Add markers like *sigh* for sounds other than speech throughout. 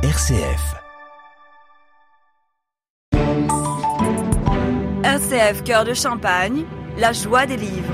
RCF. RCF Cœur de Champagne, la joie des livres.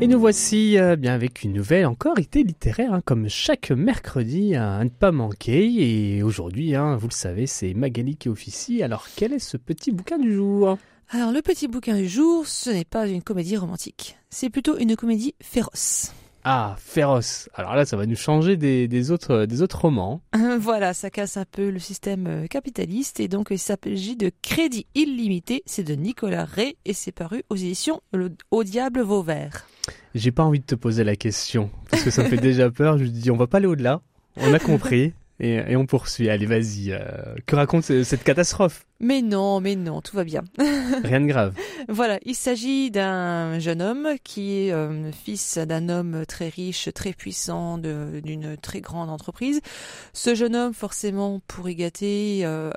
Et nous voici euh, bien avec une nouvelle encore été littéraire, hein, comme chaque mercredi, hein, à ne pas manquer. Et aujourd'hui, hein, vous le savez, c'est Magali qui officie. Alors quel est ce petit bouquin du jour? Alors le petit bouquin du jour, ce n'est pas une comédie romantique, c'est plutôt une comédie féroce. Ah, féroce. Alors là, ça va nous changer des, des autres, des autres romans. *laughs* voilà, ça casse un peu le système euh, capitaliste et donc il s'agit de Crédit illimité, c'est de Nicolas Ray et c'est paru aux éditions Le- Au diable Vauvert. J'ai pas envie de te poser la question, parce que ça me fait déjà peur. Je dis, on va pas aller au-delà. On a compris. Et, et on poursuit. Allez, vas-y. euh, que raconte ce- cette catastrophe? Mais non, mais non, tout va bien. *laughs* Rien de grave. Voilà, il s'agit d'un jeune homme qui est euh, fils d'un homme très riche, très puissant, de- d'une très grande entreprise. Ce jeune homme, forcément, pour y gâter, euh,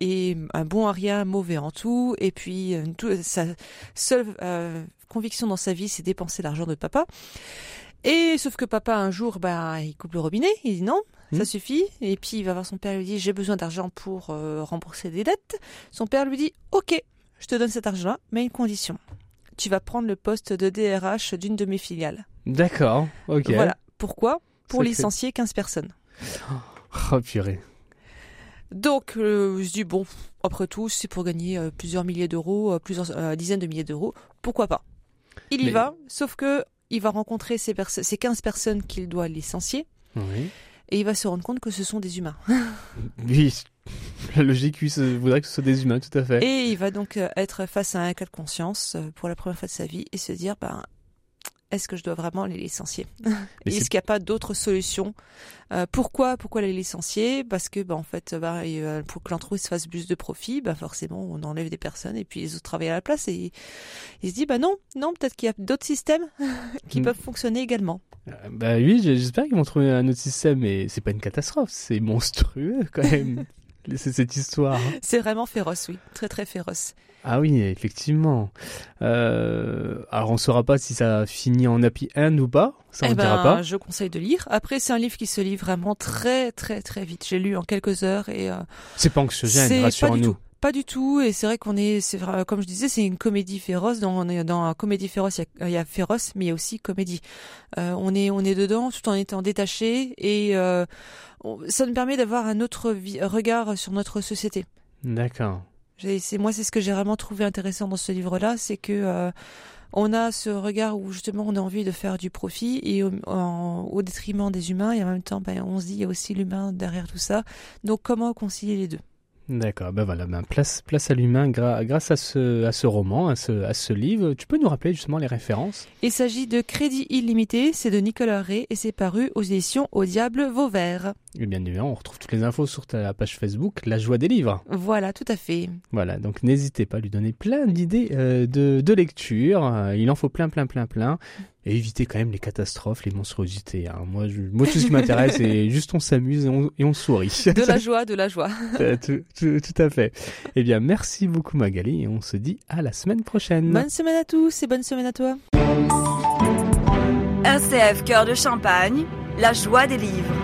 est un bon à rien, mauvais en tout, et puis euh, tout- sa seule conviction dans sa vie, c'est dépenser l'argent de papa. Et sauf que papa, un jour, bah, il coupe le robinet, il dit non, ça Hmm. suffit. Et puis il va voir son père, il lui dit j'ai besoin d'argent pour euh, rembourser des dettes. Son père lui dit ok, je te donne cet argent-là, mais à une condition. Tu vas prendre le poste de DRH d'une de mes filiales. D'accord. Ok. Voilà. Pourquoi? Pour Sacré. licencier 15 personnes. Oh purée. Donc, euh, je dis, bon, après tout, c'est pour gagner euh, plusieurs milliers d'euros, euh, plusieurs dizaines de milliers d'euros. Pourquoi pas? Il y Mais- va, sauf que il va rencontrer ces, ces 15 personnes qu'il doit licencier Oui. et il va se rendre compte que ce sont des humains. *laughs* Oui. La logique, oui, ça voudrait que ce soit des humains, tout à fait. Et il va donc euh, être face à un cas de conscience euh, pour la première fois de sa vie et se dire, ben, est-ce que je dois vraiment les licencier *laughs* Est-ce qu'il n'y a pas d'autres solutions? Euh, Pourquoi Pourquoi les licencier? Parce que, ben, en fait, ben, et, euh, pour que l'entreprise fasse plus de profit, ben, forcément, on enlève des personnes et puis les autres travaillent à la place. Et il se dit, ben non, non, peut-être qu'il y a d'autres systèmes *laughs* qui Mm. peuvent fonctionner également. Euh, Bah oui, j'espère qu'ils vont trouver un autre système, mais c'est pas une catastrophe, c'est monstrueux quand *laughs* même. *laughs* c'est cette histoire. hein. C'est vraiment féroce, oui, très très féroce. Ah oui, effectivement. Euh, alors on saura pas si ça finit en happy end ou pas, ça on Eh ne dira ben, pas. je conseille de lire. Après, c'est un livre qui se lit vraiment très très très vite. J'ai lu en quelques heures et euh, C'est pas anxiogène, c'est pas du tout. Et c'est vrai qu'on est, c'est comme je disais, c'est une comédie féroce. Dans, on est dans un comédie féroce, il y, a, il y a féroce, mais il y a aussi comédie. Euh, on est, on est dedans, tout en étant détaché, et euh, ça nous permet d'avoir un autre vi- regard sur notre société. D'accord. J'ai- C'est moi, c'est ce que j'ai vraiment trouvé intéressant dans ce livre-là, c'est que euh, on a ce regard où justement on a envie de faire du profit et au, en- au détriment des humains, et en même temps, ben, on se dit il y a aussi l'humain derrière tout ça. Donc comment concilier les deux? D'accord, ben voilà, ben place, place à l'humain gra- grâce à ce, à ce roman, à ce, à ce livre. Tu peux nous rappeler justement les références? Il s'agit de Crédit illimité, c'est de Nicolas Ray et c'est paru aux éditions Au Diable Vauvert. Et bien évidemment, on retrouve toutes les infos sur ta page Facebook, La Joie des Livres. Voilà, tout à fait. Voilà, donc n'hésitez pas à lui donner plein d'idées euh, de, de lecture. Euh, il en faut plein, plein, plein, plein. Et évitez quand même les catastrophes, les monstruosités. hein. Moi, je- moi, tout ce qui m'intéresse, c'est *laughs* juste on s'amuse et on, et on sourit. De la joie, de la joie. *laughs* Euh, tout, tout- tout à fait. Eh bien, merci beaucoup Magali et on se dit à la semaine prochaine. Bonne semaine à tous et bonne semaine à toi. RCF Cœur de Champagne, la joie des livres.